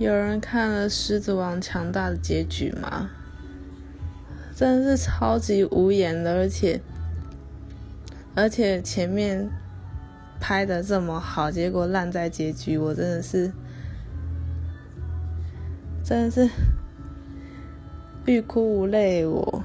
有人看了《狮子王》强大的结局吗？真的是超级无言的，而且而且前面拍的这么好，结果烂在结局，我真的是真的是欲哭无泪。我